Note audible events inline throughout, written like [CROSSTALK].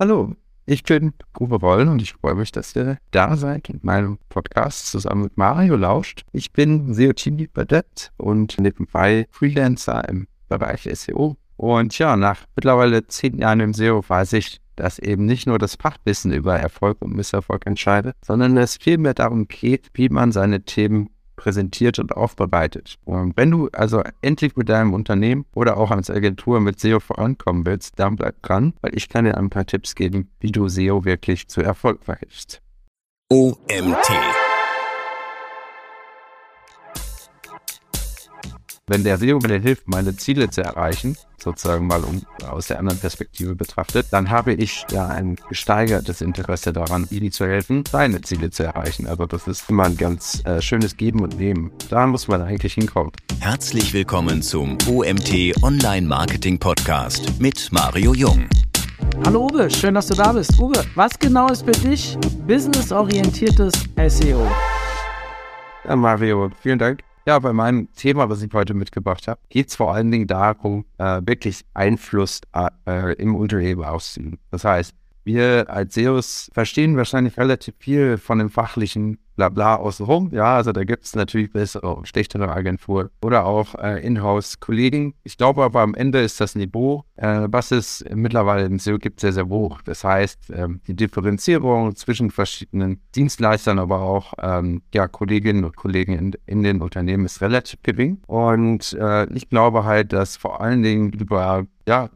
Hallo, ich bin Uwe Wollen und ich freue mich, dass ihr da seid und meinem Podcast zusammen mit Mario lauscht. Ich bin SEO-Team bei und nebenbei Freelancer im Bereich SEO. Und ja, nach mittlerweile zehn Jahren im SEO weiß ich, dass eben nicht nur das Fachwissen über Erfolg und Misserfolg entscheidet, sondern es vielmehr darum geht, wie man seine Themen präsentiert und aufbereitet. Und wenn du also endlich mit deinem Unternehmen oder auch als Agentur mit SEO vorankommen willst, dann bleib dran, weil ich kann dir ein paar Tipps geben, wie du SEO wirklich zu Erfolg verhilfst. OMT. Wenn der SEO mir hilft, meine Ziele zu erreichen, sozusagen mal um, aus der anderen Perspektive betrachtet, dann habe ich ja ein gesteigertes Interesse daran, Ili zu helfen, seine Ziele zu erreichen. Also das ist immer ein ganz äh, schönes Geben und Nehmen. Da muss man eigentlich hinkommen. Herzlich willkommen zum OMT Online Marketing Podcast mit Mario Jung. Hallo Uwe, schön, dass du da bist. Uwe, was genau ist für dich businessorientiertes SEO? Ja, Mario, vielen Dank. Ja, bei meinem Thema, was ich heute mitgebracht habe, geht es vor allen Dingen darum, äh, wirklich Einfluss äh, im Unternehmen auszuüben. Das heißt, wir als SEOs verstehen wahrscheinlich relativ viel von dem fachlichen Blabla außenrum. Ja, also da gibt es natürlich bessere und schlechtere Agenturen oder auch äh, Inhouse-Kollegen. Ich glaube aber am Ende ist das Niveau, äh, was es mittlerweile im SEO gibt, sehr, sehr hoch. Das heißt, ähm, die Differenzierung zwischen verschiedenen Dienstleistern, aber auch ähm, ja, Kolleginnen und Kollegen in, in, den Unternehmen ist relativ gering. Und äh, ich glaube halt, dass vor allen Dingen über ja,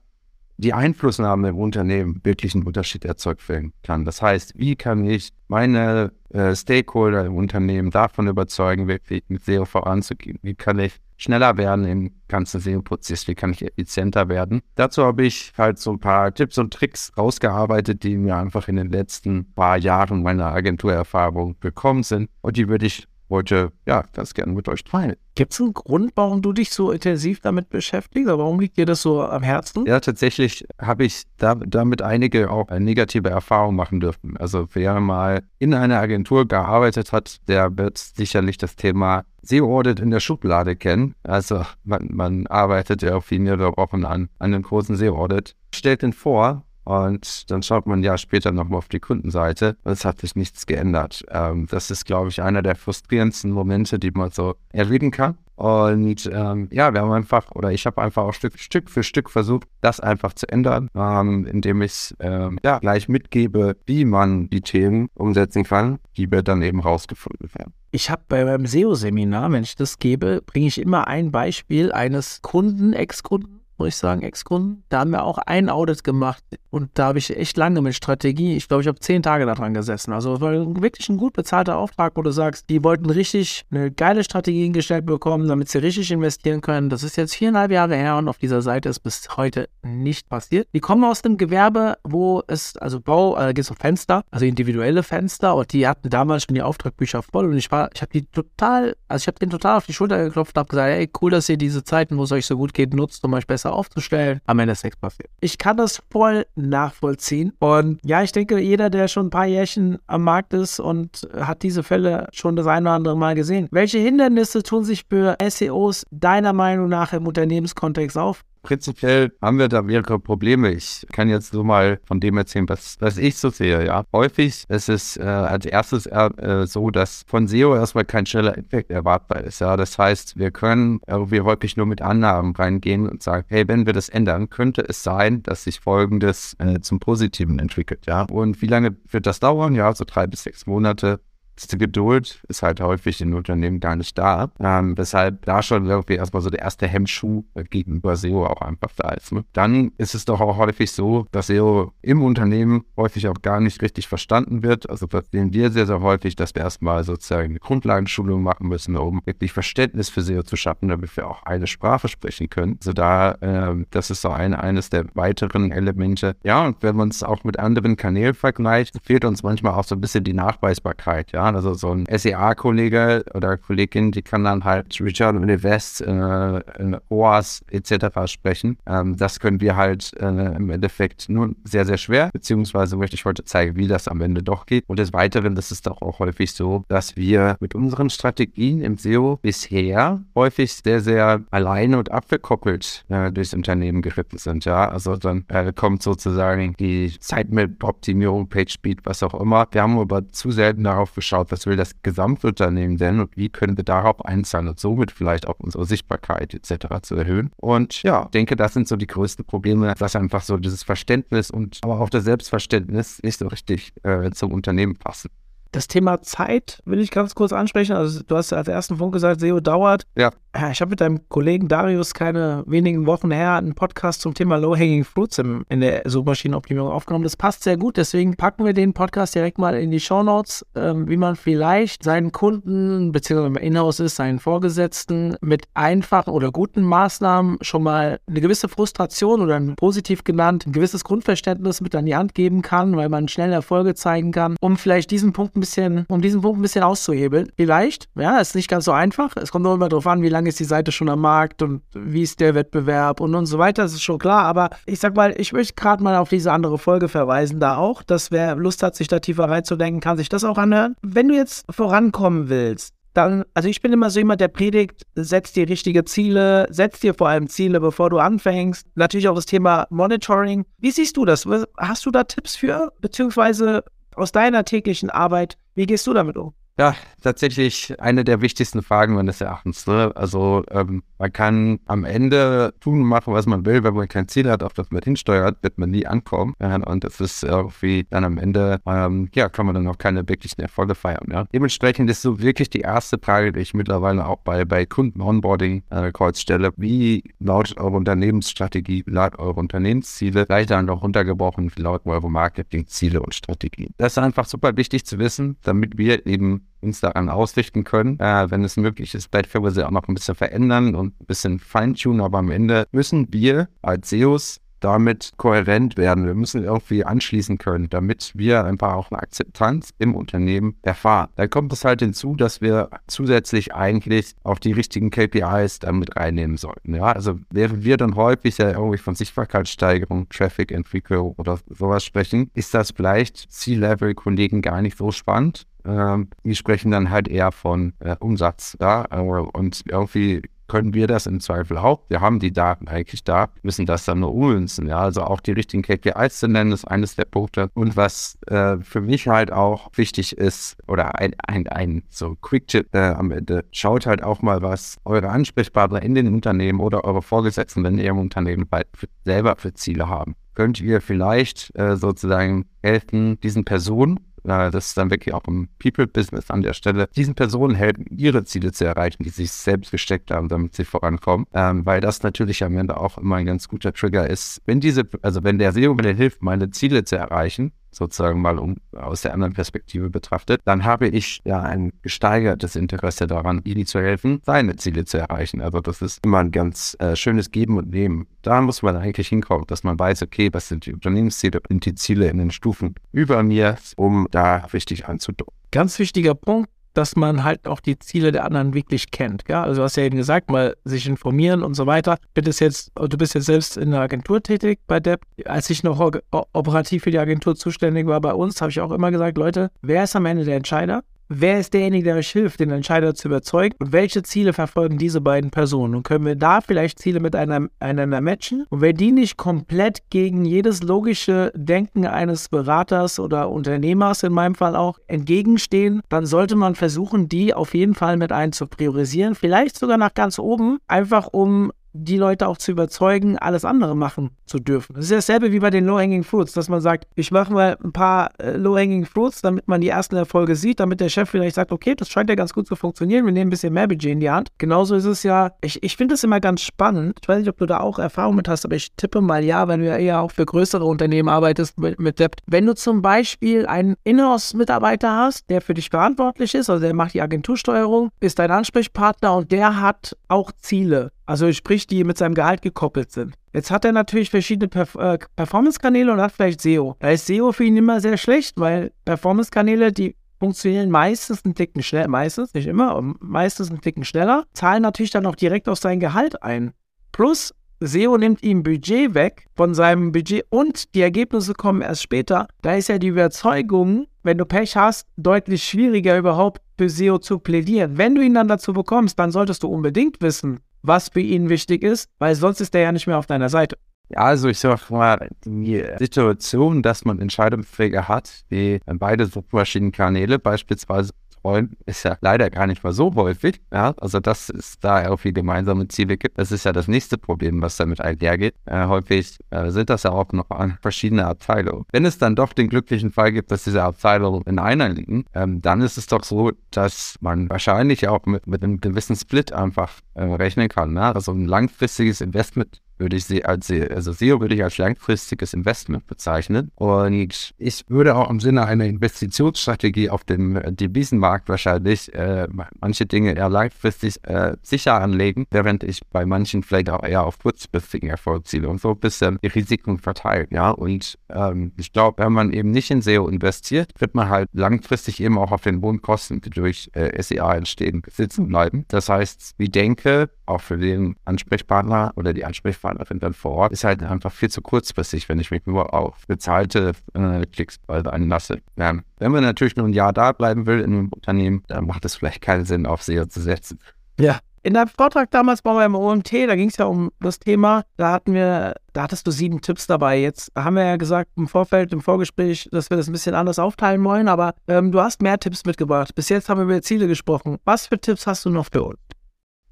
die Einflussnahme im Unternehmen wirklich einen Unterschied erzeugt werden kann. Das heißt, wie kann ich meine äh, Stakeholder im Unternehmen davon überzeugen, wirklich mit SEO voranzugehen? Wie kann ich schneller werden im ganzen SEO-Prozess? Wie kann ich effizienter werden? Dazu habe ich halt so ein paar Tipps und Tricks rausgearbeitet, die mir einfach in den letzten paar Jahren meiner Agenturerfahrung bekommen sind. Und die würde ich heute ja ganz gerne mit euch teilen. Gibt es einen Grund, warum du dich so intensiv damit beschäftigst? Oder warum liegt dir das so am Herzen? Ja, tatsächlich habe ich da, damit einige auch negative Erfahrungen machen dürfen. Also wer mal in einer Agentur gearbeitet hat, der wird sicherlich das Thema SEO-Audit in der Schublade kennen. Also man, man arbeitet ja auf mehrere Wochen an, an einem großen SEO-Audit. Stellt den vor, und dann schaut man ja später nochmal auf die Kundenseite und es hat sich nichts geändert. Ähm, das ist, glaube ich, einer der frustrierendsten Momente, die man so erleben kann. Und ähm, ja, wir haben einfach, oder ich habe einfach auch Stück, Stück für Stück versucht, das einfach zu ändern, ähm, indem ich ähm, ja, gleich mitgebe, wie man die Themen umsetzen kann, die wir dann eben rausgefunden werden. Ich habe bei meinem SEO-Seminar, wenn ich das gebe, bringe ich immer ein Beispiel eines Kunden, Ex-Kunden, muss ich sagen, Ex-Kunden. Da haben wir auch ein Audit gemacht und da habe ich echt lange mit Strategie, ich glaube, ich habe zehn Tage daran gesessen. Also es war wirklich ein gut bezahlter Auftrag, wo du sagst, die wollten richtig eine geile Strategie hingestellt bekommen, damit sie richtig investieren können. Das ist jetzt viereinhalb Jahre her und auf dieser Seite ist bis heute nicht passiert. Die kommen aus dem Gewerbe, wo es, also Bau, äh, geht es um Fenster, also individuelle Fenster und die hatten damals schon die Auftragbücher voll und ich war, ich habe die total, also ich habe denen total auf die Schulter geklopft und habe gesagt, ey, cool, dass ihr diese Zeiten, wo es euch so gut geht, nutzt, um euch besser besser aufzustellen. Am Ende nichts passiert. Ich kann das voll nachvollziehen. Und ja, ich denke, jeder, der schon ein paar Jährchen am Markt ist und hat diese Fälle schon das eine oder andere Mal gesehen. Welche Hindernisse tun sich für SEOs deiner Meinung nach im Unternehmenskontext auf? Prinzipiell haben wir da mehrere Probleme. Ich kann jetzt so mal von dem erzählen, was, was ich so sehe. Ja, häufig ist es äh, als erstes äh, so, dass von SEO erstmal kein schneller Effekt erwartbar ist. Ja, das heißt, wir können irgendwie häufig nur mit Annahmen reingehen und sagen, hey, wenn wir das ändern, könnte es sein, dass sich Folgendes äh, zum Positiven entwickelt. Ja, und wie lange wird das dauern? Ja, so drei bis sechs Monate die Geduld ist halt häufig in Unternehmen gar nicht da. Ähm, weshalb da schon irgendwie erstmal so der erste Hemmschuh gegenüber SEO auch einfach da ist. Ne? Dann ist es doch auch häufig so, dass SEO im Unternehmen häufig auch gar nicht richtig verstanden wird. Also sehen wir sehr, sehr häufig, dass wir erstmal sozusagen eine Grundlagenschulung machen müssen, um wirklich Verständnis für SEO zu schaffen, damit wir auch eine Sprache sprechen können. Also da, äh, das ist so ein, eines der weiteren Elemente. Ja, und wenn man es auch mit anderen Kanälen vergleicht, fehlt uns manchmal auch so ein bisschen die Nachweisbarkeit. Ja, also so ein SEA-Kollege oder Kollegin, die kann dann halt Return on Invest, äh, OAS etc. sprechen. Ähm, das können wir halt äh, im Endeffekt nur sehr, sehr schwer, beziehungsweise möchte ich heute zeigen, wie das am Ende doch geht. Und des Weiteren, das ist doch auch häufig so, dass wir mit unseren Strategien im SEO bisher häufig sehr, sehr alleine und abgekoppelt äh, durchs Unternehmen geritten sind. Ja, also dann äh, kommt sozusagen die Sitemap-Optimierung, PageSpeed, was auch immer. Wir haben aber zu selten darauf geschaut, was will das Gesamtunternehmen denn und wie können wir darauf einzahlen und somit vielleicht auch unsere Sichtbarkeit etc. zu erhöhen. Und ja, ich denke, das sind so die größten Probleme, dass einfach so dieses Verständnis und aber auch das Selbstverständnis nicht so richtig äh, zum Unternehmen passen. Das Thema Zeit will ich ganz kurz ansprechen. Also du hast als ersten Punkt gesagt, SEO dauert. Ja. Ich habe mit deinem Kollegen Darius keine wenigen Wochen her einen Podcast zum Thema Low-Hanging Fruits in der Suchmaschinenoptimierung aufgenommen. Das passt sehr gut. Deswegen packen wir den Podcast direkt mal in die Show Notes, ähm, wie man vielleicht seinen Kunden, beziehungsweise wenn Inhouse ist, seinen Vorgesetzten mit einfachen oder guten Maßnahmen schon mal eine gewisse Frustration oder positiv genannt, ein gewisses Grundverständnis mit an die Hand geben kann, weil man schnell Erfolge zeigen kann, um vielleicht diesen Punkt ein bisschen, um diesen Punkt ein bisschen auszuhebeln. Vielleicht, ja, ist nicht ganz so einfach. Es kommt auch immer darauf an, wie lange ist die Seite schon am Markt und wie ist der Wettbewerb und und so weiter. Das ist schon klar. Aber ich sag mal, ich möchte gerade mal auf diese andere Folge verweisen, da auch, dass wer Lust hat, sich da tiefer reinzudenken, kann sich das auch anhören. Wenn du jetzt vorankommen willst, dann, also ich bin immer so jemand, der predigt, setz dir richtige Ziele, setz dir vor allem Ziele, bevor du anfängst. Natürlich auch das Thema Monitoring. Wie siehst du das? Hast du da Tipps für? Beziehungsweise aus deiner täglichen Arbeit, wie gehst du damit um? Ja, tatsächlich eine der wichtigsten Fragen meines Erachtens. Ne? Also ähm, man kann am Ende tun und machen, was man will. Wenn man kein Ziel hat, auf das man hinsteuert, wird man nie ankommen. Ja? Und das ist irgendwie dann am Ende, ähm, ja, kann man dann auch keine wirklichen Erfolge feiern. Ja? Dementsprechend ist so wirklich die erste Frage, die ich mittlerweile auch bei, bei Kunden-Onboarding-Calls äh, stelle. Wie lautet eure Unternehmensstrategie? Wie lauten eure Unternehmensziele? Vielleicht dann auch runtergebrochen, wie lauten eure Marketingziele und Strategien? Das ist einfach super wichtig zu wissen, damit wir eben uns daran ausrichten können. Äh, wenn es möglich ist, vielleicht können wir sie auch noch ein bisschen verändern und ein bisschen feintunen, aber am Ende müssen wir als SEOs damit kohärent werden. Wir müssen irgendwie anschließen können, damit wir einfach auch eine Akzeptanz im Unternehmen erfahren. Da kommt es halt hinzu, dass wir zusätzlich eigentlich auch die richtigen KPIs damit reinnehmen sollten. Ja, also während wir dann häufig ja irgendwie von Sichtbarkeitssteigerung, Traffic-Entwicklung oder sowas sprechen, ist das vielleicht C-Level-Kollegen gar nicht so spannend. Ähm, die sprechen dann halt eher von äh, Umsatz. Ja? Und irgendwie können wir das im Zweifel auch. Wir haben die Daten eigentlich da, müssen das dann nur ummünzen. Ja, also auch die richtigen KPIs zu nennen, ist eines der Punkte. Und was äh, für mich halt auch wichtig ist, oder ein, ein, ein so Quick-Tip äh, am Ende, schaut halt auch mal, was eure Ansprechpartner in den Unternehmen oder eure Vorgesetzten, wenn ihr im Unternehmen halt für, selber für Ziele haben. Könnt ihr vielleicht äh, sozusagen helfen, diesen Personen das ist dann wirklich auch im People-Business an der Stelle, diesen Personen helfen, ihre Ziele zu erreichen, die sich selbst gesteckt haben, damit sie vorankommen. Ähm, weil das natürlich am Ende auch immer ein ganz guter Trigger ist. Wenn diese, also wenn der SEO mir hilft, meine Ziele zu erreichen, sozusagen mal um, aus der anderen Perspektive betrachtet, dann habe ich ja ein gesteigertes Interesse daran, ihnen zu helfen, seine Ziele zu erreichen. Also das ist immer ein ganz äh, schönes Geben und Nehmen. Da muss man eigentlich hinkommen, dass man weiß, okay, was sind die Unternehmensziele, sind die Ziele in den Stufen über mir, um da richtig anzudocken. Ganz wichtiger Punkt, dass man halt auch die Ziele der anderen wirklich kennt. Ja? Also du hast ja eben gesagt, mal sich informieren und so weiter. Bist jetzt, du bist jetzt selbst in der Agentur tätig bei Depp. Als ich noch operativ für die Agentur zuständig war bei uns, habe ich auch immer gesagt, Leute, wer ist am Ende der Entscheider? Wer ist derjenige, der euch hilft, den Entscheider zu überzeugen? Und welche Ziele verfolgen diese beiden Personen? Und können wir da vielleicht Ziele miteinander, einander matchen? Und wenn die nicht komplett gegen jedes logische Denken eines Beraters oder Unternehmers in meinem Fall auch entgegenstehen, dann sollte man versuchen, die auf jeden Fall mit einzupriorisieren. Vielleicht sogar nach ganz oben, einfach um die Leute auch zu überzeugen, alles andere machen zu dürfen. Das ist dasselbe wie bei den Low-Hanging Fruits, dass man sagt, ich mache mal ein paar äh, Low-Hanging Fruits, damit man die ersten Erfolge sieht, damit der Chef vielleicht sagt, okay, das scheint ja ganz gut zu funktionieren, wir nehmen ein bisschen mehr Budget in die Hand. Genauso ist es ja, ich, ich finde es immer ganz spannend, ich weiß nicht, ob du da auch Erfahrung mit hast, aber ich tippe mal ja, wenn du ja eher auch für größere Unternehmen arbeitest mit, mit Debt. Wenn du zum Beispiel einen Inhouse-Mitarbeiter hast, der für dich verantwortlich ist, also der macht die Agentursteuerung, ist dein Ansprechpartner und der hat auch Ziele also sprich, die mit seinem Gehalt gekoppelt sind. Jetzt hat er natürlich verschiedene Perf äh, Performance-Kanäle und hat vielleicht SEO. Da ist SEO für ihn immer sehr schlecht, weil Performance-Kanäle, die funktionieren meistens einen Ticken schneller, meistens, nicht immer, meistens einen Ticken schneller, zahlen natürlich dann auch direkt auf sein Gehalt ein. Plus, SEO nimmt ihm Budget weg von seinem Budget und die Ergebnisse kommen erst später. Da ist ja die Überzeugung, wenn du Pech hast, deutlich schwieriger überhaupt für SEO zu plädieren. Wenn du ihn dann dazu bekommst, dann solltest du unbedingt wissen, was für ihn wichtig ist, weil sonst ist er ja nicht mehr auf deiner Seite. Ja, also ich sag mal, die Situation, dass man Entscheidungsträger hat, die beide Suchmaschinenkanäle beispielsweise betreuen, ist ja leider gar nicht mal so häufig. Ja, also dass es da irgendwie gemeinsame Ziele gibt, das ist ja das nächste Problem, was damit einhergeht. Äh, häufig äh, sind das ja auch noch verschiedene Abteilungen. Wenn es dann doch den glücklichen Fall gibt, dass diese Abteilungen in einer liegen, ähm, dann ist es doch so, dass man wahrscheinlich auch mit, mit einem gewissen Split einfach äh, rechnen kann. Ne? Also ein langfristiges Investment würde ich sie als, also SEO würde ich als langfristiges Investment bezeichnen. Und ich würde auch im Sinne einer Investitionsstrategie auf dem äh, Devisenmarkt wahrscheinlich äh, manche Dinge eher langfristig äh, sicher anlegen, während ich bei manchen vielleicht auch eher auf kurzfristigen Erfolg ziele und so ein bisschen die Risiken verteilen. Ja, und ähm, ich glaube, wenn man eben nicht in SEO investiert, wird man halt langfristig eben auch auf den hohen Kosten, die durch äh, SEA entstehen, sitzen bleiben. Das heißt, ich denke, auch für den Ansprechpartner oder die Ansprechpartnerin dann vor Ort, ist halt einfach viel zu kurzfristig, wenn ich mich nur auf bezahlte äh, Klicks einlasse. Ja. Wenn man natürlich nur ein Jahr da bleiben will in einem Unternehmen, dann macht es vielleicht keinen Sinn, auf SEO zu setzen. Ja. In deinem Vortrag damals beim OMT, da ging es ja um das Thema, da hatten wir, da hattest du sieben Tipps dabei. Jetzt haben wir ja gesagt im Vorfeld, im Vorgespräch, dass wir das ein bisschen anders aufteilen wollen, aber ähm, du hast mehr Tipps mitgebracht. Bis jetzt haben wir über Ziele gesprochen. Was für Tipps hast du noch für uns?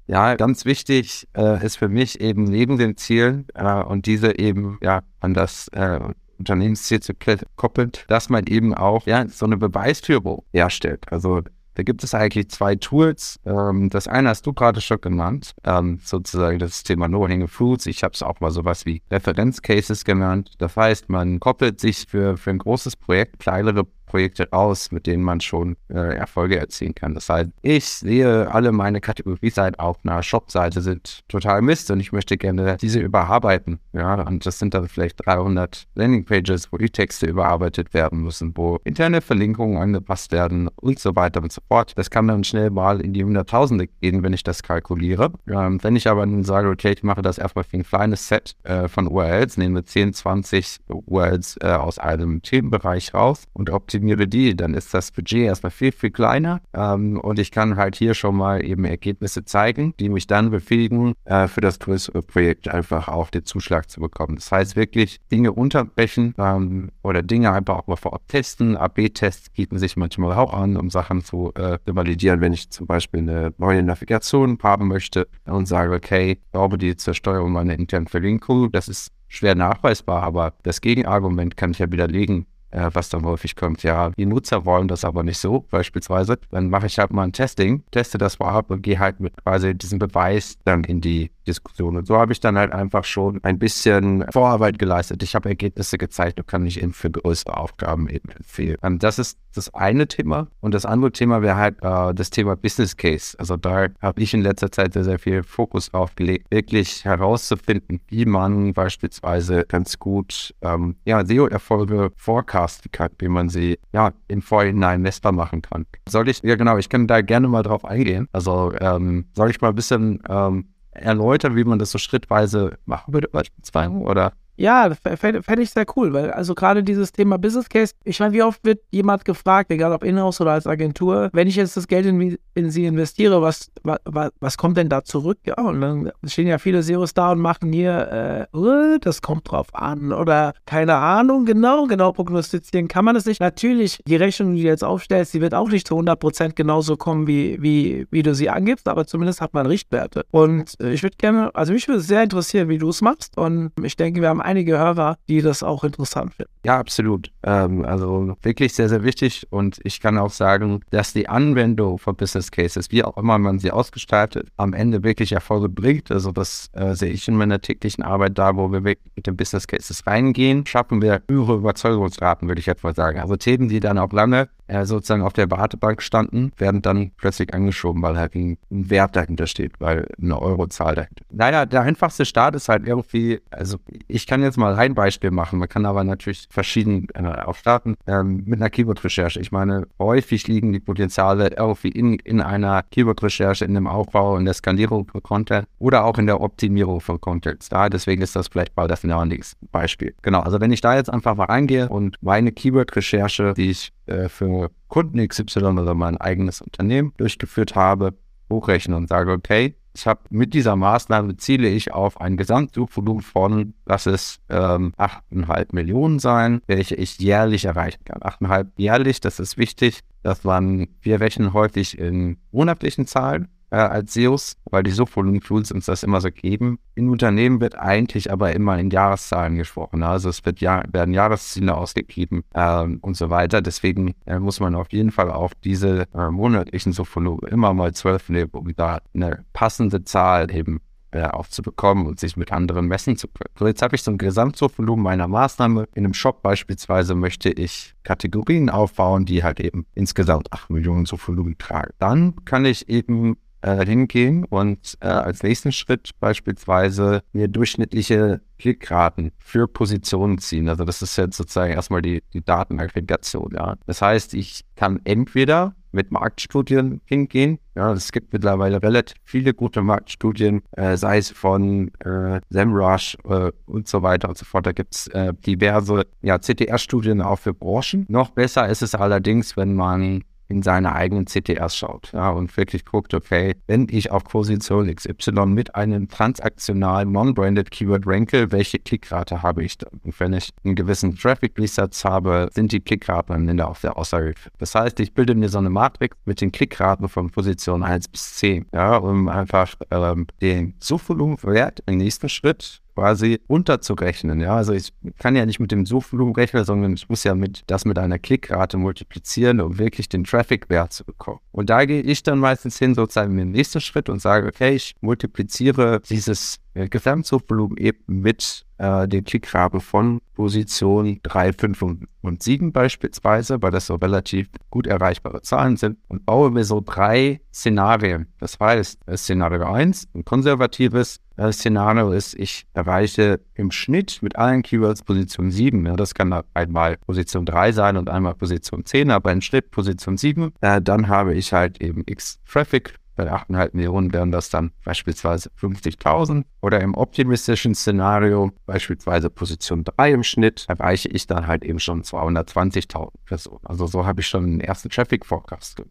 Ja, ganz wichtig äh, ist für mich eben neben den Zielen äh, und diese eben ja an das äh, Unternehmensziel zu koppeln, dass man eben auch ja so eine Beweisführung herstellt. Also da gibt es eigentlich zwei Tools. Ähm, das eine hast du gerade schon genannt, ähm, sozusagen das Thema No-Hanging Fruits. Ich habe es auch mal sowas wie Referenzcases genannt. Das heißt, man koppelt sich für, für ein großes Projekt kleinere Projekte raus, mit denen man schon äh, Erfolge erzielen kann. Das heißt, ich sehe alle meine Kategorieseiten auf einer Shop-Seite sind total Mist und ich möchte gerne diese überarbeiten. Ja, und das sind dann vielleicht 300 Landingpages, wo die Texte überarbeitet werden müssen, wo interne Verlinkungen angepasst werden und so weiter und so fort. Das kann dann schnell mal in die Hunderttausende gehen, wenn ich das kalkuliere. Ähm, wenn ich aber nun sage, okay, ich mache das erstmal für ein kleines Set äh, von URLs, nehme 10, 20 URLs äh, aus einem Themenbereich raus und optimiere optimiere die, dann ist das Budget erstmal viel, viel kleiner ähm, und ich kann halt hier schon mal eben Ergebnisse zeigen, die mich dann befähigen, äh, für das größere Projekt einfach auch den Zuschlag zu bekommen. Das heißt wirklich Dinge unterbrechen ähm, oder Dinge einfach auch mal vor Ort testen. AB-Tests bieten sich manchmal auch an, um Sachen zu äh, validieren, wenn ich zum Beispiel eine neue Navigation haben möchte und sage, okay, ich glaube die zur meiner internen Verlinkung, das ist schwer nachweisbar, aber das Gegenargument kann ich ja widerlegen äh, was dann häufig kommt. Ja, die Nutzer wollen das aber nicht so, beispielsweise. Dann mache ich halt mal ein Testing, teste das mal ab und gehe halt mit quasi diesem Beweis dann in die Diskussion. Und so habe ich dann halt einfach schon ein bisschen Vorarbeit geleistet. Ich habe Ergebnisse gezeigt und kann mich eben für größere Aufgaben eben empfehlen. Und das ist das eine Thema. Und das andere Thema wäre halt äh, das Thema Business Case. Also da habe ich in letzter Zeit sehr, sehr viel Fokus drauf gelegt, wirklich herauszufinden, wie man beispielsweise ganz gut ähm, ja, SEO-Erfolge forecasten kann, wie man sie ja im Vorhinein messbar machen kann. Soll ich, ja genau, ich kann da gerne mal drauf eingehen. Also ähm, soll ich mal ein bisschen ähm, erläutern, wie man das so schrittweise machen würde, beispielsweise? Oder ja, fände ich sehr cool, weil also gerade dieses Thema Business Case, ich meine, wie oft wird jemand gefragt, egal ob Inhouse oder als Agentur, wenn ich jetzt das Geld in, in sie investiere, was, was, was kommt denn da zurück? Ja, und dann stehen ja viele Zeros da und machen hier, äh, uh, das kommt drauf an oder keine Ahnung, genau, genau prognostizieren kann man es nicht. Natürlich, die Rechnung, die du jetzt aufstellst, die wird auch nicht zu 100% genauso kommen, wie, wie, wie du sie angibst, aber zumindest hat man Richtwerte. Und äh, ich würde gerne, also mich würde sehr interessieren, wie du es machst und ich denke, wir haben einige Hörer, die das auch interessant finden. Ja, absolut. Ähm, also wirklich sehr, sehr wichtig. Und ich kann auch sagen, dass die Anwendung von Business Cases, wie auch immer man sie ausgestaltet, am Ende wirklich Erfolge bringt. Also das äh, sehe ich in meiner täglichen Arbeit da, wo wir mit den Business Cases reingehen, schaffen wir höhere Überzeugungsraten, würde ich etwa sagen. Also Themen, die dann auch lange äh, sozusagen auf der Wartebank standen, werden dann plötzlich angeschoben, weil halt ein, Wert dahinter steht, weil eine Eurozahl dahinter. Naja, der einfachste Start ist halt irgendwie, also ich kann kann jetzt mal ein Beispiel machen. Man kann aber natürlich verschieden äh, auch starten ähm, mit einer Keyword-Recherche. Ich meine, häufig liegen die Potenziale irgendwie in, in einer Keyword-Recherche, in dem Aufbau, in der Skalierung von Content oder auch in der Optimierung von Content. Da, deswegen ist das vielleicht mal das nächste Beispiel. Genau, also wenn ich da jetzt einfach mal reingehe und meine Keyword-Recherche, die ich äh, für Kunden XY oder mein eigenes Unternehmen durchgeführt habe, hochrechne und sage, okay, ich habe mit dieser Maßnahme ziele ich auf ein Gesamtsuchvolumen von, lass es ähm, 8,5 Millionen sein, welche ich jährlich erreichen kann. 8,5 jährlich, das ist wichtig, dass man, wir rechnen häufig in monatlichen Zahlen äh, als SEOs, weil die Subvolumen-Tools uns das immer so geben. In Unternehmen wird eigentlich aber immer in Jahreszahlen gesprochen. Also es wird ja, werden Jahresziele ausgegeben ähm, und so weiter. Deswegen äh, muss man auf jeden Fall auf diese äh, monatlichen Subvolumen immer mal zwölf nehmen, um da eine passende Zahl eben äh, aufzubekommen und sich mit anderen messen zu können. So, jetzt habe ich so ein Gesamtsuchvolumen meiner Maßnahme. In einem Shop beispielsweise möchte ich Kategorien aufbauen, die halt eben insgesamt 8 Millionen Suchvolumen tragen. Dann kann ich eben äh, hingehen und äh, als nächsten Schritt beispielsweise mir durchschnittliche Klickraten für Positionen ziehen. Also das ist jetzt sozusagen erstmal die, die Datenaggregation. Ja. Das heißt, ich kann entweder mit Marktstudien hingehen. Ja, es gibt mittlerweile relativ viele gute Marktstudien, äh, sei es von äh, SEMrush äh, und so weiter und so fort. Da gibt es äh, diverse ja, CTR-Studien auch für Branchen. Noch besser ist es allerdings, wenn man in seine eigenen CTRs schaut ja, und wirklich guckt, okay, wenn ich auf Position XY mit einem transaktionalen Non-Branded Keyword ranke, welche Klickrate habe ich dann? Und wenn ich einen gewissen Traffic-Resatz habe, sind die Klickraten am Ende auch sehr aussagekräftig. Das heißt, ich bilde mir so eine Matrix mit den Klickraten von Position 1 bis 10, ja, um einfach ähm, den Suchvolumenwert im nächsten Schritt quasi unterzurechnen. Ja, also ich kann ja nicht mit dem Suchvolumen rechnen, sondern ich muss ja mit das mit einer Klickrate multiplizieren, um wirklich den Traffic-Wert zu bekommen. Und da gehe ich dann meistens hin, sozusagen im nächsten Schritt und sage, okay, ich multipliziere dieses Gesamtsuchvolumen eben mit äh, den Klickraten von Position 3, 5 und, und 7 beispielsweise, weil das so relativ gut erreichbare Zahlen sind und baue mir so drei Szenarien. Das heißt, Szenario 1, ein konservatives äh, Szenario ist, ich erreiche im Schnitt mit allen Keywords Position 7. Ja, das kann einmal Position 3 sein und einmal Position 10, aber im Schnitt Position 7. Äh, dann habe ich halt eben x Traffic bei 8,5 Millionen wären das dann beispielsweise 50.000 oder im optimistischen Szenario beispielsweise Position 3 im Schnitt erreiche ich dann halt eben schon 220.000 Personen. Also so habe ich schon den ersten Traffic Forecast.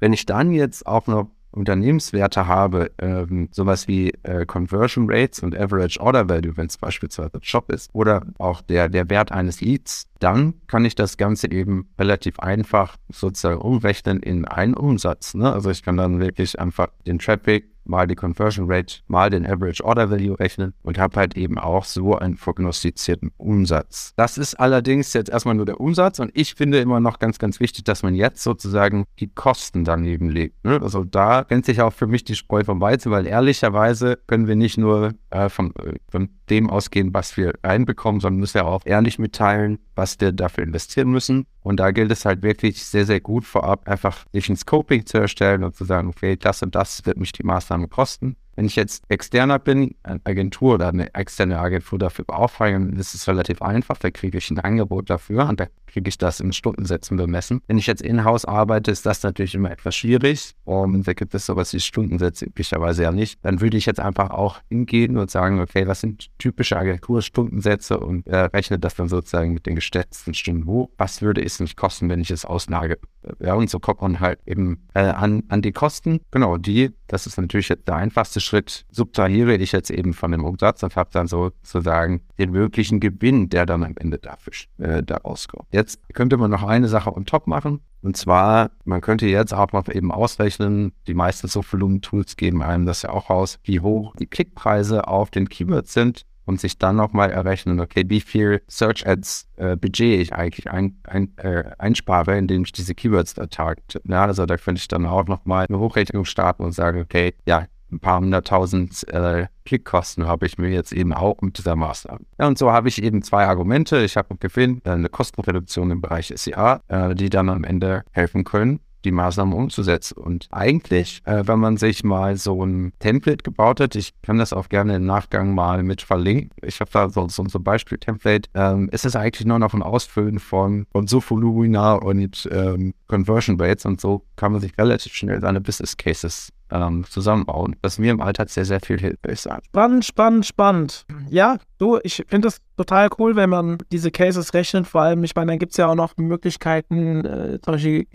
Wenn ich dann jetzt auch noch Unternehmenswerte habe, ähm, sowas wie äh, Conversion Rates und Average Order Value, wenn es beispielsweise ein Shop ist, oder auch der, der Wert eines Leads, dann kann ich das Ganze eben relativ einfach sozusagen umrechnen in einen Umsatz. Ne? Also ich kann dann wirklich einfach den Traffic mal die Conversion Rate, mal den Average Order Value rechnen und habe halt eben auch so einen prognostizierten Umsatz. Das ist allerdings jetzt erstmal nur der Umsatz und ich finde immer noch ganz, ganz wichtig, dass man jetzt sozusagen die Kosten daneben legt. Ne? Also da kennt sich auch für mich die Spreu vom Weizen, weil ehrlicherweise können wir nicht nur äh, von, äh, von dem ausgehen, was wir reinbekommen, sondern müssen ja auch ehrlich mitteilen, was wir dafür investieren müssen. Und da gilt es halt wirklich sehr, sehr gut vorab, einfach sich ein Scoping zu erstellen und zu sagen, okay, das und das wird mich die Maßnahme kosten. Wenn ich jetzt externer bin, eine Agentur oder eine externe Agentur dafür beauftrage, ist es relativ einfach. Da kriege ich ein Angebot dafür und da kriege ich das in Stundensätzen bemessen. Wenn ich jetzt in-house arbeite, ist das natürlich immer etwas schwierig. Und da gibt es sowas wie Stundensätze üblicherweise ja nicht. Dann würde ich jetzt einfach auch hingehen und sagen, okay, was sind typische Agenturstundensätze und äh, rechne das dann sozusagen mit den geschätzten Stunden hoch. Was würde es mich kosten, wenn ich es auslage? Ja, und so kommt man halt eben äh, an, an die Kosten. Genau, die, das ist natürlich jetzt der einfachste Schritt, subtrahiere ich jetzt eben von dem Umsatz und habe dann sozusagen den möglichen Gewinn, der dann am Ende dafür, äh, daraus kommt. Jetzt könnte man noch eine Sache on top machen. Und zwar, man könnte jetzt auch mal eben ausrechnen, die meisten Suchvolumen-Tools geben einem das ja auch raus, wie hoch die Klickpreise auf den Keywords sind und sich dann nochmal errechnen, okay, wie viel Search Ads äh, Budget ich eigentlich ein, ein, äh, einspare, indem ich diese Keywords da targete. Ja, also da könnte ich dann auch nochmal eine Hochrechnung starten und sagen, okay, ja, ein paar hunderttausend äh, Klickkosten habe ich mir jetzt eben auch mit dieser Maßnahme. Ja, und so habe ich eben zwei Argumente. Ich habe einen eine Kostenreduktion im Bereich SEA, äh, die dann am Ende helfen können. Die Maßnahmen umzusetzen. Und eigentlich, äh, wenn man sich mal so ein Template gebaut hat, ich kann das auch gerne im Nachgang mal mit verlinken. Ich habe da so, so ein Beispiel-Template. Ähm, ist eigentlich nur noch ein Ausfüllen von, von Sofulumina und ähm, Conversion Rates und so kann man sich relativ schnell seine Business Cases ähm, zusammenbauen, was mir im Alltag sehr, sehr viel hilft, ich sagen. Spannend, spannend, spannend. Ja, du, ich finde das total cool, wenn man diese Cases rechnet. Vor allem, ich meine, dann gibt es ja auch noch Möglichkeiten, äh, Beispiel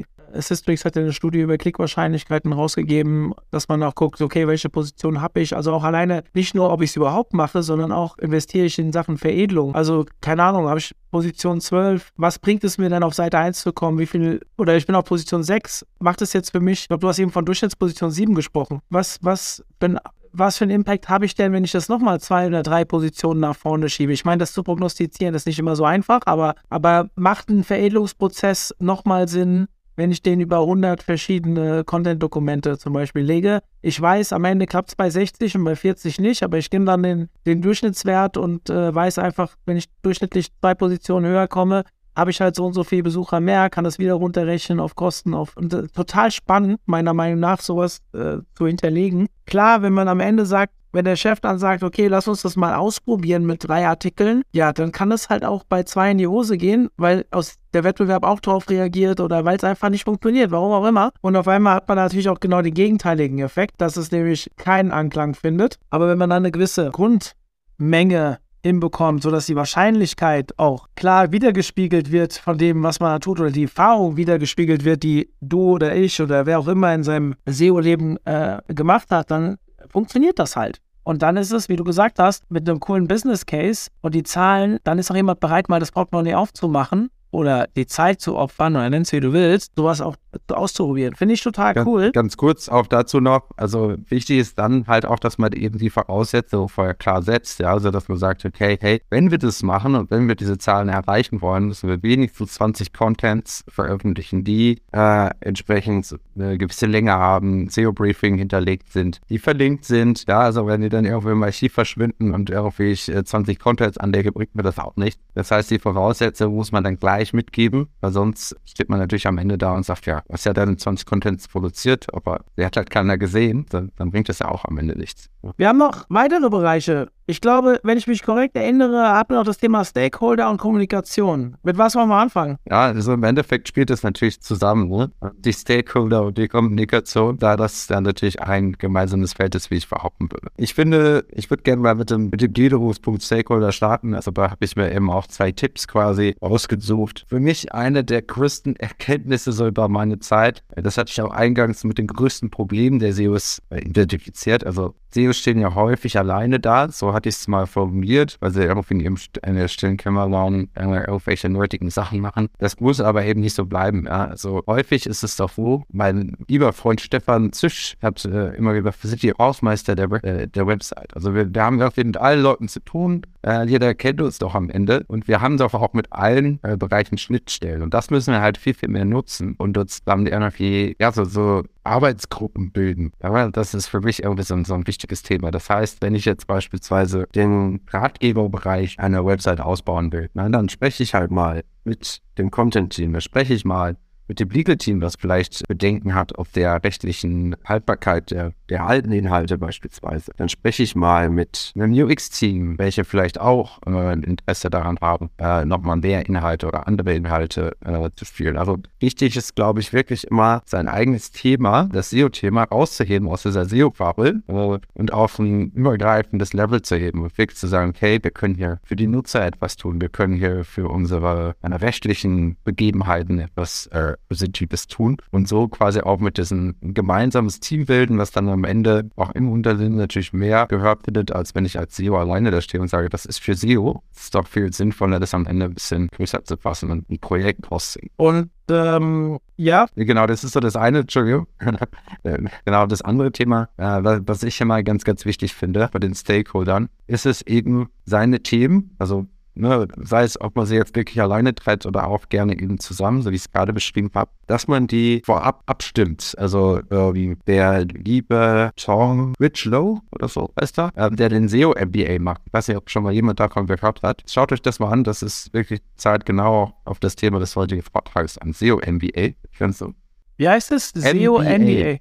Systrix hat ja eine Studie über Klickwahrscheinlichkeiten rausgegeben, dass man auch guckt, okay, welche Position habe ich? Also auch alleine nicht nur, ob ich es überhaupt mache, sondern auch investiere ich in Sachen Veredelung. Also keine Ahnung, habe ich Position 12, was bringt es mir dann auf Seite 1 zu kommen? Wie viel, oder ich bin auf Position 6, macht es jetzt für mich, ich glaube, du hast eben von Durchschnittsposition 7 gesprochen. Was, was, wenn was für einen Impact habe ich denn, wenn ich das nochmal zwei oder drei Positionen nach vorne schiebe? Ich meine, das zu prognostizieren ist nicht immer so einfach, aber, aber macht ein Veredelungsprozess nochmal Sinn, wenn ich den über 100 verschiedene Content-Dokumente zum Beispiel lege. Ich weiß, am Ende klappt es bei 60 und bei 40 nicht, aber ich nehme dann den, den Durchschnittswert und äh, weiß einfach, wenn ich durchschnittlich zwei Positionen höher komme, habe ich halt so und so viele Besucher mehr, kann das wieder runterrechnen auf Kosten. Auf, und äh, total spannend, meiner Meinung nach, sowas äh, zu hinterlegen. Klar, wenn man am Ende sagt, wenn der Chef dann sagt, okay, lass uns das mal ausprobieren mit drei Artikeln, ja, dann kann es halt auch bei zwei in die Hose gehen, weil aus der Wettbewerb auch darauf reagiert oder weil es einfach nicht funktioniert, warum auch immer. Und auf einmal hat man natürlich auch genau den gegenteiligen Effekt, dass es nämlich keinen Anklang findet. Aber wenn man dann eine gewisse Grundmenge hinbekommt, sodass die Wahrscheinlichkeit auch klar wiedergespiegelt wird von dem, was man da tut, oder die Erfahrung wiedergespiegelt wird, die du oder ich oder wer auch immer in seinem SEO-Leben äh, gemacht hat, dann funktioniert das halt. Und dann ist es, wie du gesagt hast, mit einem coolen Business Case und die Zahlen, dann ist auch jemand bereit, mal das Portemonnaie aufzumachen oder die Zeit zu opfern oder nennst wie du willst, sowas auch auszuprobieren. Finde ich total ganz, cool. Ganz kurz auch dazu noch, also wichtig ist dann halt auch, dass man eben die Voraussetzungen vorher klar setzt, ja, also dass man sagt, okay, hey, wenn wir das machen und wenn wir diese Zahlen erreichen wollen, müssen wir wenigstens 20 Contents veröffentlichen, die äh, entsprechend eine gewisse Länge haben, SEO-Briefing hinterlegt sind, die verlinkt sind, ja, also wenn die dann irgendwie im Archiv verschwinden und irgendwie ich 20 Contents anlege, bringt mir das auch nicht. Das heißt, die Voraussetzungen muss man dann gleich gleich mitgeben, weil sonst steht man natürlich am Ende da und sagt, ja, was ja dann 20 Contents produziert, aber der hat halt keiner gesehen, dann, dann bringt das ja auch am Ende nichts. Wir haben noch weitere Bereiche. Ich glaube, wenn ich mich korrekt erinnere, hatten wir noch das Thema Stakeholder und Kommunikation. Mit was wollen wir anfangen? Ja, also im Endeffekt spielt das natürlich zusammen. Ne? Die Stakeholder und die Kommunikation, da das dann natürlich ein gemeinsames Feld ist, wie ich behaupten würde. Ich finde, ich würde gerne mal mit dem, mit dem Gliederungspunkt Stakeholder starten. Also da habe ich mir eben auch zwei Tipps quasi ausgesucht. Für mich eine der größten Erkenntnisse so über meine Zeit, das hatte ich auch eingangs mit den größten Problemen der SEOs identifiziert. Also SEOs stehen ja häufig alleine da, so hatte ich es mal formuliert, weil sie irgendwie in, ihrem, in der stillen irgendwelche nerdigen Sachen machen. Das muss aber eben nicht so bleiben. Ja. Also häufig ist es doch so, mein lieber Freund Stefan Zisch hat äh, immer gesagt, wir sind die Hausmeister der, äh, der Website. Also wir, wir haben irgendwie mit allen Leuten zu tun. Äh, jeder kennt uns doch am Ende. Und wir haben doch auch mit allen äh, Bereichen Schnittstellen. Und das müssen wir halt viel, viel mehr nutzen und uns dann irgendwie, ja, so, so Arbeitsgruppen bilden. Ja, das ist für mich irgendwie so, so ein wichtiges Thema. Das heißt, wenn ich jetzt beispielsweise den Ratgeberbereich einer Website ausbauen will, na, dann spreche ich halt mal mit dem Content-Team, da spreche ich mal mit dem Legal-Team, das vielleicht Bedenken hat auf der rechtlichen Haltbarkeit der, der alten Inhalte beispielsweise. Dann spreche ich mal mit einem UX-Team, welche vielleicht auch äh, Interesse daran haben, äh, nochmal mehr Inhalte oder andere Inhalte äh, zu spielen. Also wichtig ist, glaube ich, wirklich immer sein eigenes Thema, das SEO-Thema rauszuheben aus dieser SEO-Bubble äh, und auf ein übergreifendes Level zu heben und wirklich zu sagen, okay, wir können hier für die Nutzer etwas tun, wir können hier für unsere rechtlichen Begebenheiten etwas äh, Positives tun und so quasi auch mit diesem gemeinsames Team bilden, was dann am Ende auch im Unternehmen natürlich mehr gehört findet, als wenn ich als SEO alleine da stehe und sage, das ist für SEO. Es ist doch viel sinnvoller, das am Ende ein bisschen größer zu fassen und ein Projekt rausziehen. Und ähm, ja. Genau, das ist so das eine, Entschuldigung. [LAUGHS] genau, das andere Thema, äh, was ich immer ganz, ganz wichtig finde bei den Stakeholdern, ist es eben seine Themen, also ne, sei es, ob man sie jetzt wirklich alleine treibt oder auch gerne eben zusammen, so wie ich es gerade beschrieben habe, dass man die vorab abstimmt. Also äh, wie der liebe Tom Richlow oder so, weißt du, äh, der den SEO MBA macht. Ich weiß nicht, ob schon mal jemand davon gehört hat. Schaut euch das mal an, das ist wirklich zeitgenau auf das Thema des heutigen Vortrags an SEO MBA. Ganz so Wie heißt es? SEO MBA.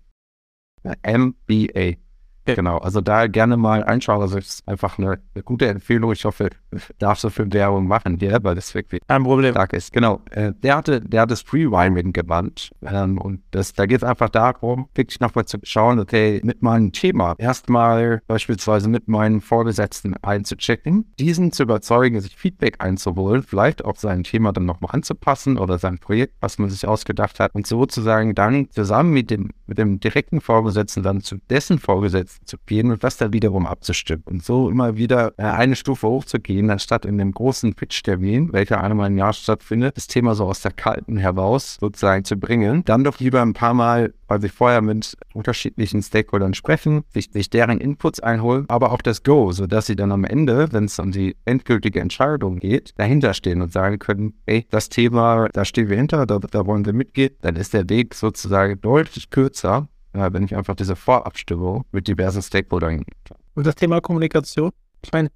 Genau, also da gerne mal einschauen. Also es ist einfach eine, eine gute Empfehlung. Ich hoffe, darfst du für Werbung machen hier, weil das wirklich ein Problem stark ist. Genau, äh, der hatte, der hat das Free-Rhyming gewandt ähm, und das, da geht es einfach darum, wirklich nochmal zu schauen, okay, mit meinem Thema erstmal beispielsweise mit meinen Vorgesetzten einzuchecken, diesen zu überzeugen, sich Feedback einzuholen, vielleicht auch sein Thema dann nochmal anzupassen oder sein Projekt, was man sich ausgedacht hat und sozusagen dann zusammen mit dem, mit dem direkten Vorgesetzten dann zu dessen Vorgesetzten zu gehen und das dann wiederum abzustimmen. Und so immer wieder äh, eine Stufe hochzugehen, anstatt in dem großen Pitch-Termin, welcher einmal im Jahr stattfindet, das Thema so aus der Kalten heraus sozusagen zu bringen. Dann doch lieber ein paar Mal, weil sie vorher mit unterschiedlichen Stakeholdern sprechen, sich, sich deren Inputs einholen, aber auch das Go, sodass sie dann am Ende, wenn es um die endgültige Entscheidung geht, dahinter stehen und sagen können, hey, das Thema, da stehen wir hinter, da, da wollen wir mitgehen, dann ist der Weg sozusagen deutlich kürzer wenn ich einfach diese Vorabstimmung mit diversen Stakeholdern. Und das Thema Kommunikation? Ich meine,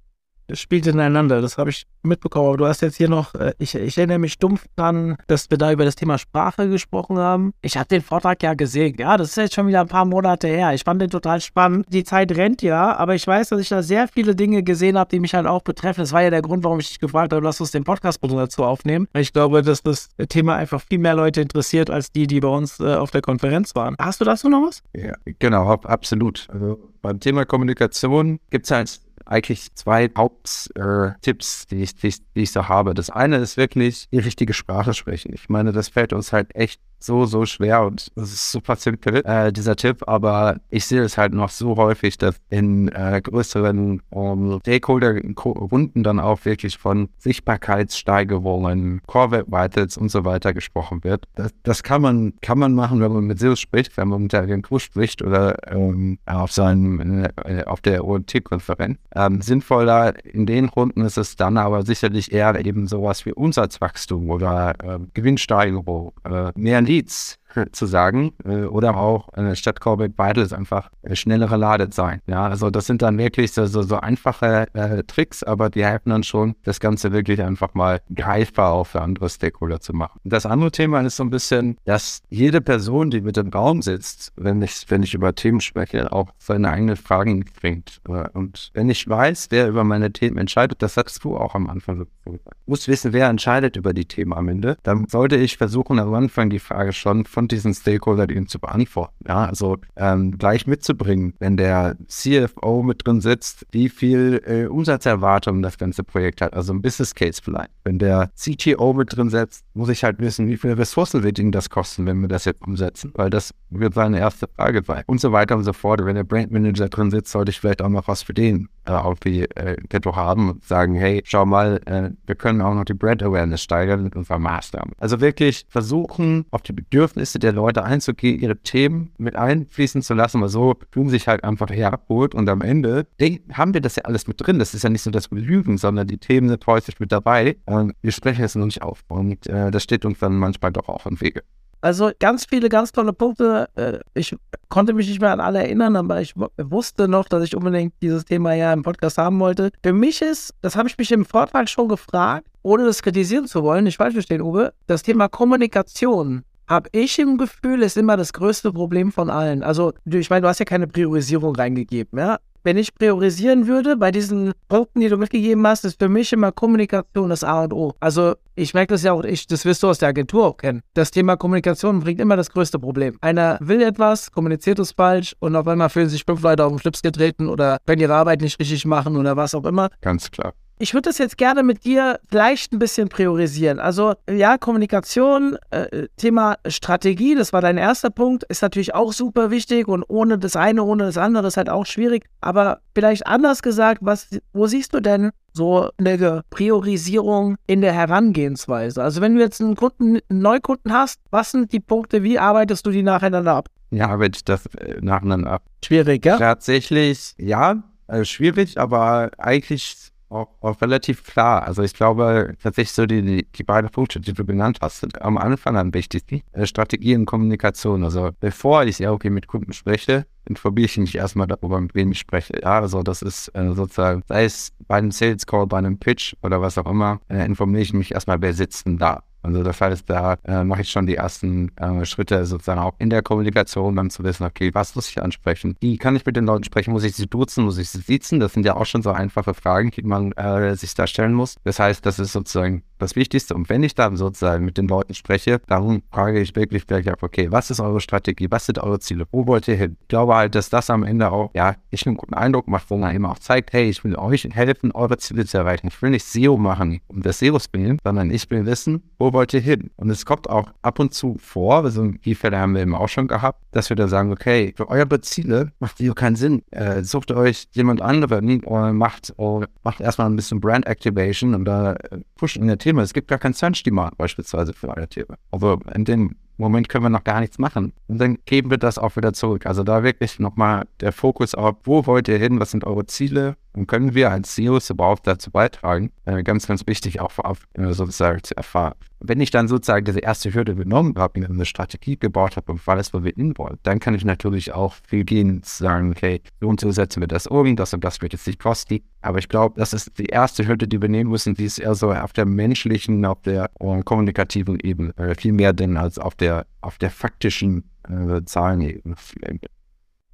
spielt ineinander, das habe ich mitbekommen. Aber du hast jetzt hier noch, äh, ich, ich erinnere mich dumpf dran, dass wir da über das Thema Sprache gesprochen haben. Ich habe den Vortrag ja gesehen. Ja, das ist jetzt schon wieder ein paar Monate her. Ich fand den total spannend. Die Zeit rennt ja, aber ich weiß, dass ich da sehr viele Dinge gesehen habe, die mich halt auch betreffen. Das war ja der Grund, warum ich dich gefragt habe, lass uns den Podcast dazu aufnehmen. Ich glaube, dass das Thema einfach viel mehr Leute interessiert, als die, die bei uns äh, auf der Konferenz waren. Hast du dazu noch was? Ja, genau, absolut. Also beim Thema Kommunikation gibt es halt eigentlich zwei Haupttipps, äh, die, die, die ich so habe. Das eine ist wirklich die richtige Sprache sprechen. Ich meine, das fällt uns halt echt so, so schwer und das ist super simpel, äh, dieser Tipp, aber ich sehe es halt noch so häufig, dass in äh, größeren ähm, Stakeholder-Runden dann auch wirklich von Sichtbarkeitssteigerungen, Core Web Vitals und so weiter gesprochen wird. Das, das, kann man kann man machen, wenn man mit SEO spricht, wenn man mit der Agentur spricht oder ähm, auf seinem äh, auf der OT-Konferenz. Ähm, sinnvoller in den Runden ist es dann aber sicherlich eher eben sowas wie Umsatzwachstum oder äh, Gewinnsteigerung, äh, mehr Leads zu sagen. Äh, oder auch äh, statt Callback Vitals einfach äh, schnellere Ladezeit. Ja, also das sind dann wirklich so, so, so einfache äh, Tricks, aber die helfen dann schon, das Ganze wirklich einfach mal greifbar auch für andere Stakeholder zu machen. Das andere Thema ist so ein bisschen, dass jede Person, die mit im Raum sitzt, wenn ich, wenn ich über Themen spreche, auch seine eigenen Fragen bringt. Und wenn ich weiß, wer über meine Themen entscheidet, das sagst du auch am Anfang so gesagt. muss wissen, wer entscheidet über die Themen am Ende. Dann sollte ich versuchen, am Anfang die Frage schon von diesen Stakeholder eben zu beantworten. Ja, also ähm, gleich mitzubringen, wenn der CFO mit drin sitzt, wie viel äh, Umsatzerwartung das ganze Projekt hat, also ein Business Case vielleicht. Wenn der CTO mit drin sitzt, muss ich halt wissen, wie viele Ressourcen wird ihnen das kosten, wenn wir das jetzt umsetzen, weil das wird seine erste Frage sein. Und so weiter und so fort. Wenn der Brand Manager drin sitzt, sollte ich vielleicht auch noch was für den äh, auf die äh, Petto haben und sagen, hey, schau mal, äh, wir können auch noch die Brand Awareness steigern mit unserer Maßnahmen. Also wirklich versuchen, auf die Bedürfnisse der Leute einzugehen, ihre Themen mit einfließen zu lassen, weil so tun sich halt einfach herabholt und am Ende haben wir das ja alles mit drin. Das ist ja nicht so, wir lügen, sondern die Themen sind häufig mit dabei und wir sprechen es noch nicht auf. Und äh, das steht uns dann manchmal doch auch im Wege. Also ganz viele, ganz tolle Punkte. Äh, ich konnte mich nicht mehr an alle erinnern, aber ich wusste noch, dass ich unbedingt dieses Thema ja im Podcast haben wollte. Für mich ist, das habe ich mich im Vortrag schon gefragt, ohne das kritisieren zu wollen, nicht falsch verstehen, Uwe, das Thema Kommunikation habe ich im Gefühl, ist immer das größte Problem von allen. Also, ich meine, du hast ja keine Priorisierung reingegeben, ja wenn ich priorisieren würde, bei diesen Punkten, die du mitgegeben hast, ist für mich immer Kommunikation das A und O. Also ich merke das ja auch, ich, das wirst du aus der Agentur auch kennen. Das Thema Kommunikation bringt immer das größte Problem. Einer will etwas, kommuniziert es falsch und auf einmal fühlen sich fünf Leute auf den Schlips getreten oder können ihre Arbeit nicht richtig machen oder was auch immer. Ganz klar. Ich würde das jetzt gerne mit dir vielleicht ein bisschen priorisieren. Also ja, Kommunikation, äh, Thema Strategie, das war dein erster Punkt, ist natürlich auch super wichtig und ohne das eine, ohne das andere ist halt auch schwierig. Aber vielleicht anders gesagt, was, wo siehst du denn so eine Priorisierung in der Herangehensweise? Also wenn du jetzt einen Kunden, einen Neukunden hast, was sind die Punkte, wie arbeitest du die nacheinander ab? Ja, arbeite ich das äh, nacheinander ab. Schwierig, ja? Tatsächlich, ja, äh, schwierig, aber eigentlich auch, auch, relativ klar. Also ich glaube tatsächlich so die, die, beiden Punkte, die du genannt hast, sind am Anfang am wichtigsten. Äh, Strategie und Kommunikation. Also bevor ich ja okay mit Kunden spreche, informiere ich mich erstmal darüber, mit wem ich spreche. Ja, also das ist äh, sozusagen, sei es bei einem Sales Call, bei einem Pitch oder was auch immer, äh, informiere ich mich erstmal, wer sitzt denn da. Also das heißt, da äh, mache ich schon die ersten äh, Schritte sozusagen auch in der Kommunikation, dann zu wissen, okay, was muss ich ansprechen? Wie kann ich mit den Leuten sprechen? Muss ich sie duzen? Muss ich sie sitzen? Das sind ja auch schon so einfache Fragen, die man äh, sich da stellen muss. Das heißt, das ist sozusagen das Wichtigste. Und wenn ich dann sozusagen mit den Leuten spreche, dann frage ich wirklich gleich ab, okay, was ist eure Strategie? Was sind eure Ziele? Wo wollt ihr hin? Ich glaube halt, dass das am Ende auch, ja, ich einen guten Eindruck macht, wo man eben auch zeigt, hey, ich will euch helfen, eure Ziele zu erreichen. Ich will nicht SEO machen, um das SEO spielen, sondern ich will wissen, wo wollt ihr hin? Und es kommt auch ab und zu vor, also die Fälle haben wir eben auch schon gehabt, dass wir dann sagen, okay, für eure Ziele macht SEO keinen Sinn. Äh, sucht euch jemand anderen oder macht, oder macht erstmal ein bisschen Brand Activation und da äh, pusht in der Thema. Es gibt gar kein Search-Demand beispielsweise für euer Thema. Also in dem Moment können wir noch gar nichts machen. Und dann geben wir das auch wieder zurück. Also da wirklich nochmal der Fokus auf, wo wollt ihr hin, was sind eure Ziele und können wir als CEOs überhaupt dazu beitragen. Äh, ganz, ganz wichtig auch äh, sozusagen zu erfahren. Wenn ich dann sozusagen diese erste Hürde genommen habe, mir eine Strategie gebaut habe und alles, wo wir hinwollen, dann kann ich natürlich auch viel gehen, sagen, okay, so und so setzen wir das um, das und das wird jetzt nicht kosten. Aber ich glaube, das ist die erste Hürde, die wir nehmen müssen, die ist eher so auf der menschlichen, auf der äh, kommunikativen Ebene, äh, viel mehr denn als auf der, auf der faktischen äh, Zahlenebene.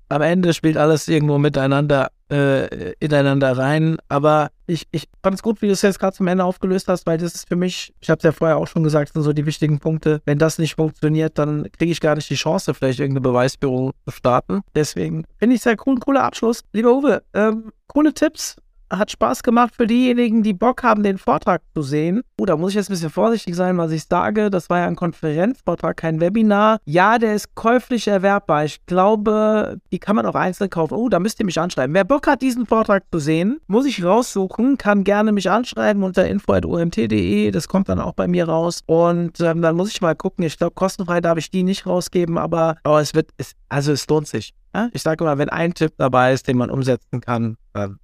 Am Ende spielt alles irgendwo miteinander äh, ineinander rein. Aber ich, ich fand es gut, wie du es jetzt gerade zum Ende aufgelöst hast, weil das ist für mich, ich habe es ja vorher auch schon gesagt, sind so die wichtigen Punkte. Wenn das nicht funktioniert, dann kriege ich gar nicht die Chance, vielleicht irgendeine Beweisführung zu starten. Deswegen finde ich sehr cool, cooler Abschluss. Lieber Uwe, ähm, coole Tipps hat Spaß gemacht für diejenigen, die Bock haben, den Vortrag zu sehen. Oh, da muss ich jetzt ein bisschen vorsichtig sein, was ich sage. Das war ja ein Konferenzvortrag, kein Webinar. Ja, der ist käuflich erwerbbar. Ich glaube, die kann man auch einzeln kaufen. Oh, da müsst ihr mich anschreiben. Wer Bock hat, diesen Vortrag zu sehen, muss ich raussuchen, kann gerne mich anschreiben unter info.omt.de. Das kommt dann auch bei mir raus. Und ähm, dann muss ich mal gucken. Ich glaube, kostenfrei darf ich die nicht rausgeben, aber, aber es wird, es, also es lohnt sich. Ja? Ich sage immer, wenn ein Tipp dabei ist, den man umsetzen kann,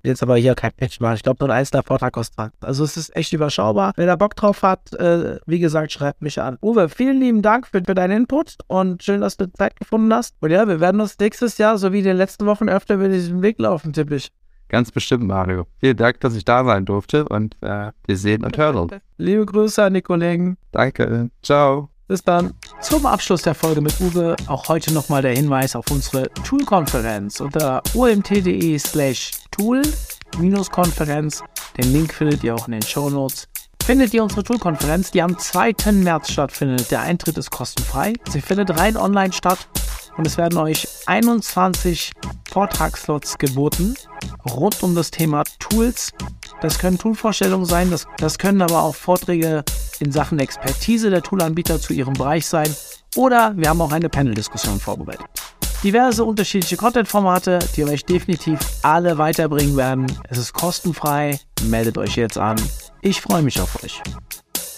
jetzt aber hier kein Patch machen. Ich glaube, nur ein einzelner Vortrag kostet 20. Also es ist echt überschaubar. Wenn er Bock drauf hat, äh, wie gesagt, schreibt mich an. Uwe, vielen lieben Dank für, für deinen Input und schön, dass du Zeit gefunden hast. Und ja, wir werden uns nächstes Jahr, so wie in den letzten Wochen, öfter über diesen Weg laufen, tippig. Ganz bestimmt, Mario. Vielen Dank, dass ich da sein durfte und äh, wir sehen und hören uns. Liebe Grüße an die Kollegen. Danke. Ciao. Bis dann. Zum Abschluss der Folge mit Uwe auch heute nochmal der Hinweis auf unsere Tool-Konferenz unter omt.de slash tool-konferenz. Den Link findet ihr auch in den Show Notes. Findet ihr unsere Tool-Konferenz, die am 2. März stattfindet. Der Eintritt ist kostenfrei. Sie findet rein online statt und es werden euch 21 Vortragsslots geboten rund um das Thema Tools. Das können Toolvorstellungen sein, das, das können aber auch Vorträge in Sachen Expertise der Toolanbieter zu ihrem Bereich sein oder wir haben auch eine Panel-Diskussion vorbereitet. Diverse unterschiedliche Content-Formate, die euch definitiv alle weiterbringen werden. Es ist kostenfrei. Meldet euch jetzt an. Ich freue mich auf euch.